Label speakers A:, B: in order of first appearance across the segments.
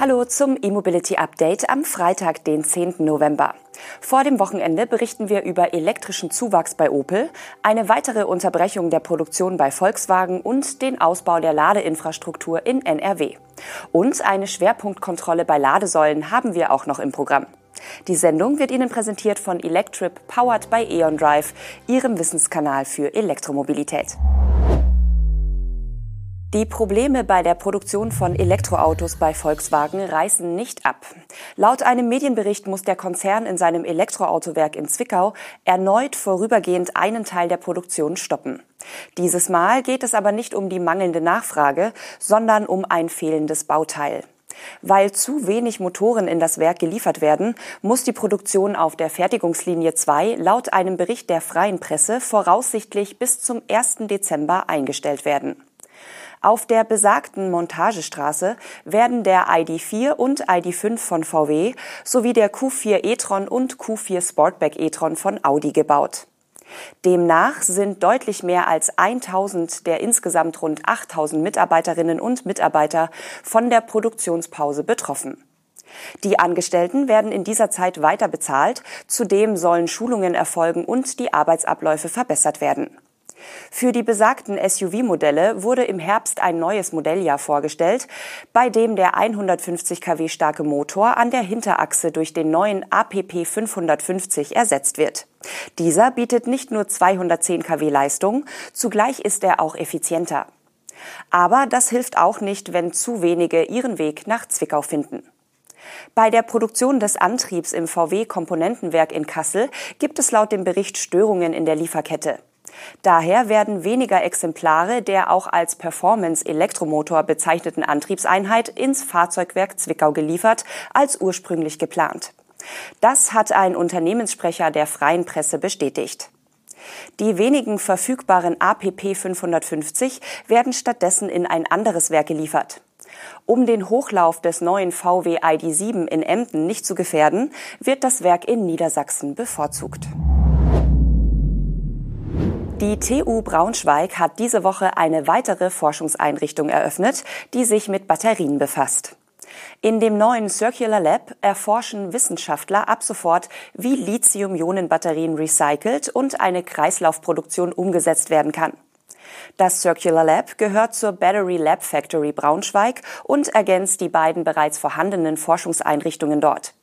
A: Hallo zum E-Mobility Update am Freitag, den 10. November. Vor dem Wochenende berichten wir über elektrischen Zuwachs bei Opel, eine weitere Unterbrechung der Produktion bei Volkswagen und den Ausbau der Ladeinfrastruktur in NRW. Und eine Schwerpunktkontrolle bei Ladesäulen haben wir auch noch im Programm. Die Sendung wird Ihnen präsentiert von Electrip, powered by E.ON Drive, Ihrem Wissenskanal für Elektromobilität. Die Probleme bei der Produktion von Elektroautos bei Volkswagen reißen nicht ab. Laut einem Medienbericht muss der Konzern in seinem Elektroautowerk in Zwickau erneut vorübergehend einen Teil der Produktion stoppen. Dieses Mal geht es aber nicht um die mangelnde Nachfrage, sondern um ein fehlendes Bauteil. Weil zu wenig Motoren in das Werk geliefert werden, muss die Produktion auf der Fertigungslinie 2 laut einem Bericht der freien Presse voraussichtlich bis zum 1. Dezember eingestellt werden. Auf der besagten Montagestraße werden der ID4 und ID5 von VW sowie der Q4 e-tron und Q4 Sportback e-tron von Audi gebaut. Demnach sind deutlich mehr als 1000 der insgesamt rund 8000 Mitarbeiterinnen und Mitarbeiter von der Produktionspause betroffen. Die Angestellten werden in dieser Zeit weiter bezahlt, zudem sollen Schulungen erfolgen und die Arbeitsabläufe verbessert werden. Für die besagten SUV-Modelle wurde im Herbst ein neues Modelljahr vorgestellt, bei dem der 150 kW starke Motor an der Hinterachse durch den neuen APP 550 ersetzt wird. Dieser bietet nicht nur 210 kW Leistung, zugleich ist er auch effizienter. Aber das hilft auch nicht, wenn zu wenige ihren Weg nach Zwickau finden. Bei der Produktion des Antriebs im VW-Komponentenwerk in Kassel gibt es laut dem Bericht Störungen in der Lieferkette. Daher werden weniger Exemplare der auch als Performance-Elektromotor bezeichneten Antriebseinheit ins Fahrzeugwerk Zwickau geliefert als ursprünglich geplant. Das hat ein Unternehmenssprecher der freien Presse bestätigt. Die wenigen verfügbaren APP 550 werden stattdessen in ein anderes Werk geliefert. Um den Hochlauf des neuen VW ID7 in Emden nicht zu gefährden, wird das Werk in Niedersachsen bevorzugt. Die TU Braunschweig hat diese Woche eine weitere Forschungseinrichtung eröffnet, die sich mit Batterien befasst. In dem neuen Circular Lab erforschen Wissenschaftler ab sofort, wie Lithium-Ionen-Batterien recycelt und eine Kreislaufproduktion umgesetzt werden kann. Das Circular Lab gehört zur Battery Lab Factory Braunschweig und ergänzt die beiden bereits vorhandenen Forschungseinrichtungen dort.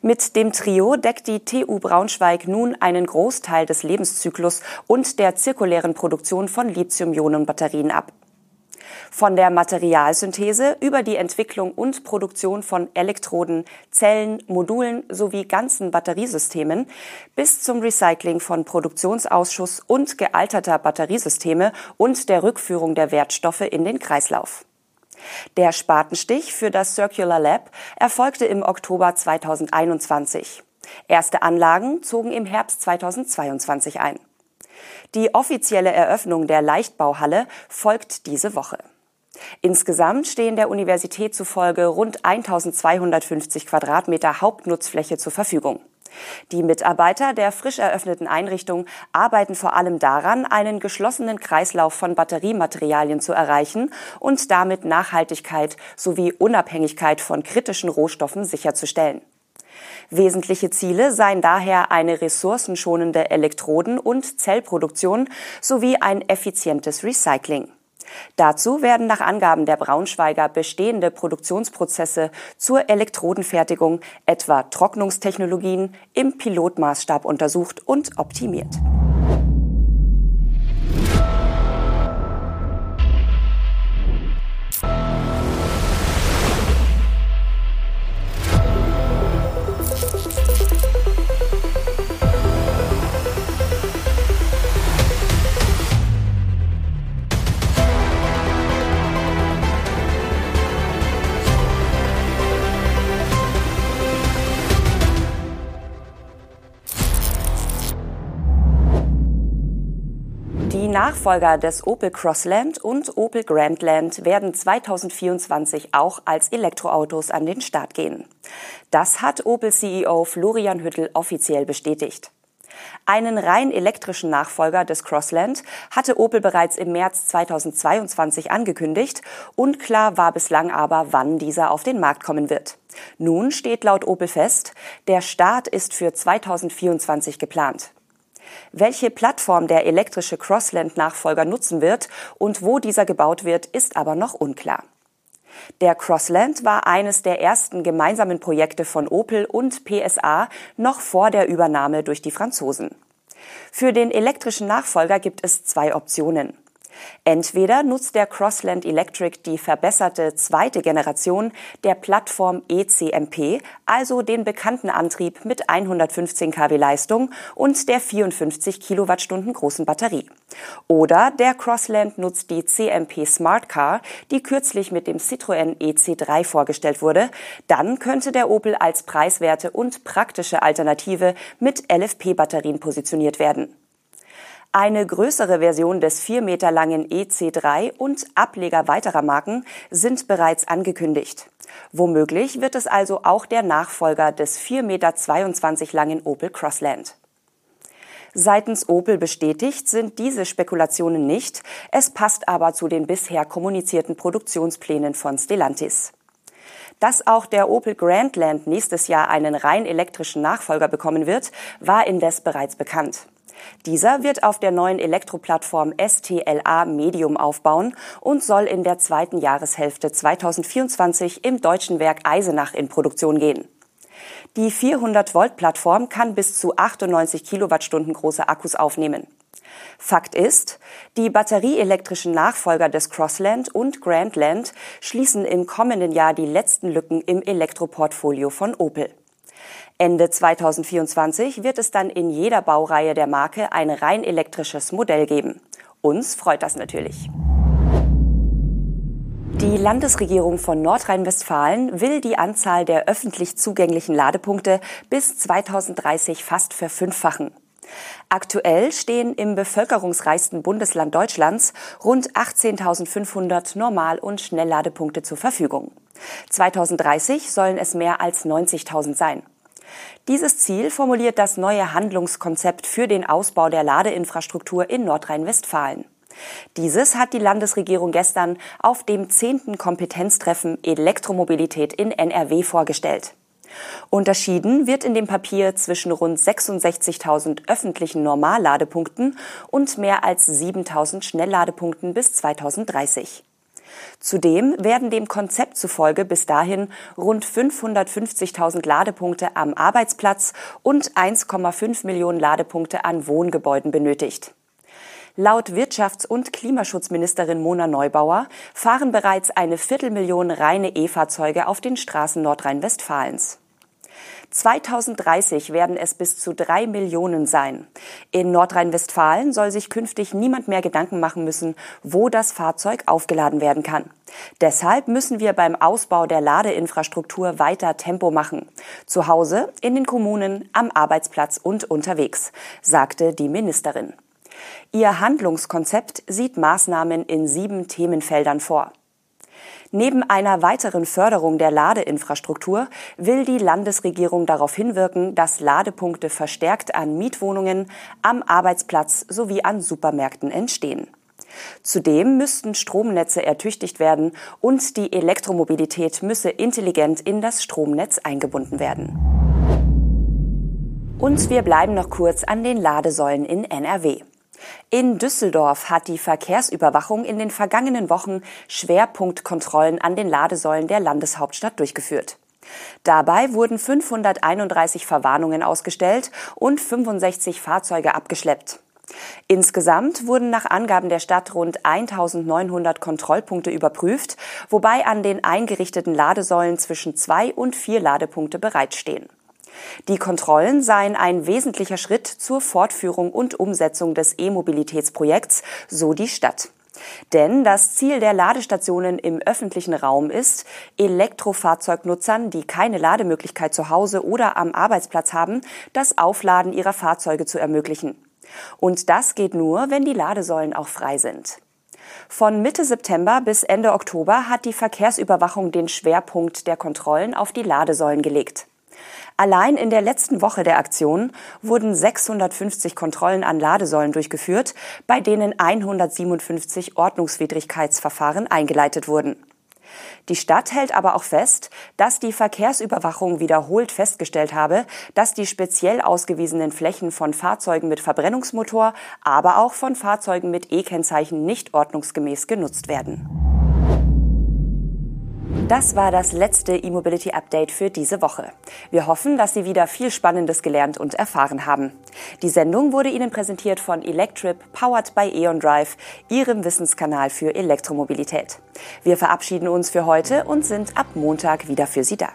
A: Mit dem Trio deckt die TU Braunschweig nun einen Großteil des Lebenszyklus und der zirkulären Produktion von Lithium-Ionen-Batterien ab. Von der Materialsynthese über die Entwicklung und Produktion von Elektroden, Zellen, Modulen sowie ganzen Batteriesystemen bis zum Recycling von Produktionsausschuss und gealterter Batteriesysteme und der Rückführung der Wertstoffe in den Kreislauf. Der Spatenstich für das Circular Lab erfolgte im Oktober 2021. Erste Anlagen zogen im Herbst 2022 ein. Die offizielle Eröffnung der Leichtbauhalle folgt diese Woche. Insgesamt stehen der Universität zufolge rund 1250 Quadratmeter Hauptnutzfläche zur Verfügung. Die Mitarbeiter der frisch eröffneten Einrichtung arbeiten vor allem daran, einen geschlossenen Kreislauf von Batteriematerialien zu erreichen und damit Nachhaltigkeit sowie Unabhängigkeit von kritischen Rohstoffen sicherzustellen. Wesentliche Ziele seien daher eine ressourcenschonende Elektroden- und Zellproduktion sowie ein effizientes Recycling. Dazu werden nach Angaben der Braunschweiger bestehende Produktionsprozesse zur Elektrodenfertigung, etwa Trocknungstechnologien, im Pilotmaßstab untersucht und optimiert. Nachfolger des Opel Crossland und Opel Grandland werden 2024 auch als Elektroautos an den Start gehen. Das hat Opel CEO Florian Hüttel offiziell bestätigt. Einen rein elektrischen Nachfolger des Crossland hatte Opel bereits im März 2022 angekündigt. Unklar war bislang aber, wann dieser auf den Markt kommen wird. Nun steht laut Opel fest, der Start ist für 2024 geplant. Welche Plattform der elektrische Crossland-Nachfolger nutzen wird und wo dieser gebaut wird, ist aber noch unklar. Der Crossland war eines der ersten gemeinsamen Projekte von Opel und PSA noch vor der Übernahme durch die Franzosen. Für den elektrischen Nachfolger gibt es zwei Optionen. Entweder nutzt der Crossland Electric die verbesserte zweite Generation der Plattform ECMP, also den bekannten Antrieb mit 115 kW Leistung und der 54 Kilowattstunden großen Batterie. Oder der Crossland nutzt die CMP Smart Car, die kürzlich mit dem Citroën EC3 vorgestellt wurde. Dann könnte der Opel als preiswerte und praktische Alternative mit LFP-Batterien positioniert werden. Eine größere Version des vier Meter langen EC3 und Ableger weiterer Marken sind bereits angekündigt. Womöglich wird es also auch der Nachfolger des 4,22 Meter langen Opel Crossland. Seitens Opel bestätigt sind diese Spekulationen nicht. Es passt aber zu den bisher kommunizierten Produktionsplänen von Stellantis. Dass auch der Opel Grandland nächstes Jahr einen rein elektrischen Nachfolger bekommen wird, war indes bereits bekannt. Dieser wird auf der neuen Elektroplattform STLA Medium aufbauen und soll in der zweiten Jahreshälfte 2024 im deutschen Werk Eisenach in Produktion gehen. Die 400-Volt-Plattform kann bis zu 98 Kilowattstunden große Akkus aufnehmen. Fakt ist, die batterieelektrischen Nachfolger des Crossland und Grandland schließen im kommenden Jahr die letzten Lücken im Elektroportfolio von Opel. Ende 2024 wird es dann in jeder Baureihe der Marke ein rein elektrisches Modell geben. Uns freut das natürlich. Die Landesregierung von Nordrhein-Westfalen will die Anzahl der öffentlich zugänglichen Ladepunkte bis 2030 fast verfünffachen. Aktuell stehen im bevölkerungsreichsten Bundesland Deutschlands rund 18.500 Normal- und Schnellladepunkte zur Verfügung. 2030 sollen es mehr als 90.000 sein. Dieses Ziel formuliert das neue Handlungskonzept für den Ausbau der Ladeinfrastruktur in Nordrhein-Westfalen. Dieses hat die Landesregierung gestern auf dem zehnten Kompetenztreffen Elektromobilität in NRW vorgestellt. Unterschieden wird in dem Papier zwischen rund 66.000 öffentlichen Normalladepunkten und mehr als 7.000 Schnellladepunkten bis 2030. Zudem werden dem Konzept zufolge bis dahin rund 550.000 Ladepunkte am Arbeitsplatz und 1,5 Millionen Ladepunkte an Wohngebäuden benötigt. Laut Wirtschafts- und Klimaschutzministerin Mona Neubauer fahren bereits eine Viertelmillion reine E-Fahrzeuge auf den Straßen Nordrhein-Westfalens. 2030 werden es bis zu drei Millionen sein. In Nordrhein-Westfalen soll sich künftig niemand mehr Gedanken machen müssen, wo das Fahrzeug aufgeladen werden kann. Deshalb müssen wir beim Ausbau der Ladeinfrastruktur weiter Tempo machen. Zu Hause, in den Kommunen, am Arbeitsplatz und unterwegs, sagte die Ministerin. Ihr Handlungskonzept sieht Maßnahmen in sieben Themenfeldern vor. Neben einer weiteren Förderung der Ladeinfrastruktur will die Landesregierung darauf hinwirken, dass Ladepunkte verstärkt an Mietwohnungen, am Arbeitsplatz sowie an Supermärkten entstehen. Zudem müssten Stromnetze ertüchtigt werden und die Elektromobilität müsse intelligent in das Stromnetz eingebunden werden. Und wir bleiben noch kurz an den Ladesäulen in NRW. In Düsseldorf hat die Verkehrsüberwachung in den vergangenen Wochen Schwerpunktkontrollen an den Ladesäulen der Landeshauptstadt durchgeführt. Dabei wurden 531 Verwarnungen ausgestellt und 65 Fahrzeuge abgeschleppt. Insgesamt wurden nach Angaben der Stadt rund 1900 Kontrollpunkte überprüft, wobei an den eingerichteten Ladesäulen zwischen zwei und vier Ladepunkte bereitstehen. Die Kontrollen seien ein wesentlicher Schritt zur Fortführung und Umsetzung des E-Mobilitätsprojekts, so die Stadt. Denn das Ziel der Ladestationen im öffentlichen Raum ist, Elektrofahrzeugnutzern, die keine Lademöglichkeit zu Hause oder am Arbeitsplatz haben, das Aufladen ihrer Fahrzeuge zu ermöglichen. Und das geht nur, wenn die Ladesäulen auch frei sind. Von Mitte September bis Ende Oktober hat die Verkehrsüberwachung den Schwerpunkt der Kontrollen auf die Ladesäulen gelegt. Allein in der letzten Woche der Aktion wurden 650 Kontrollen an Ladesäulen durchgeführt, bei denen 157 Ordnungswidrigkeitsverfahren eingeleitet wurden. Die Stadt hält aber auch fest, dass die Verkehrsüberwachung wiederholt festgestellt habe, dass die speziell ausgewiesenen Flächen von Fahrzeugen mit Verbrennungsmotor, aber auch von Fahrzeugen mit E-Kennzeichen nicht ordnungsgemäß genutzt werden. Das war das letzte E-Mobility Update für diese Woche. Wir hoffen, dass Sie wieder viel Spannendes gelernt und erfahren haben. Die Sendung wurde Ihnen präsentiert von Electrip, powered by E.ON Drive, Ihrem Wissenskanal für Elektromobilität. Wir verabschieden uns für heute und sind ab Montag wieder für Sie da.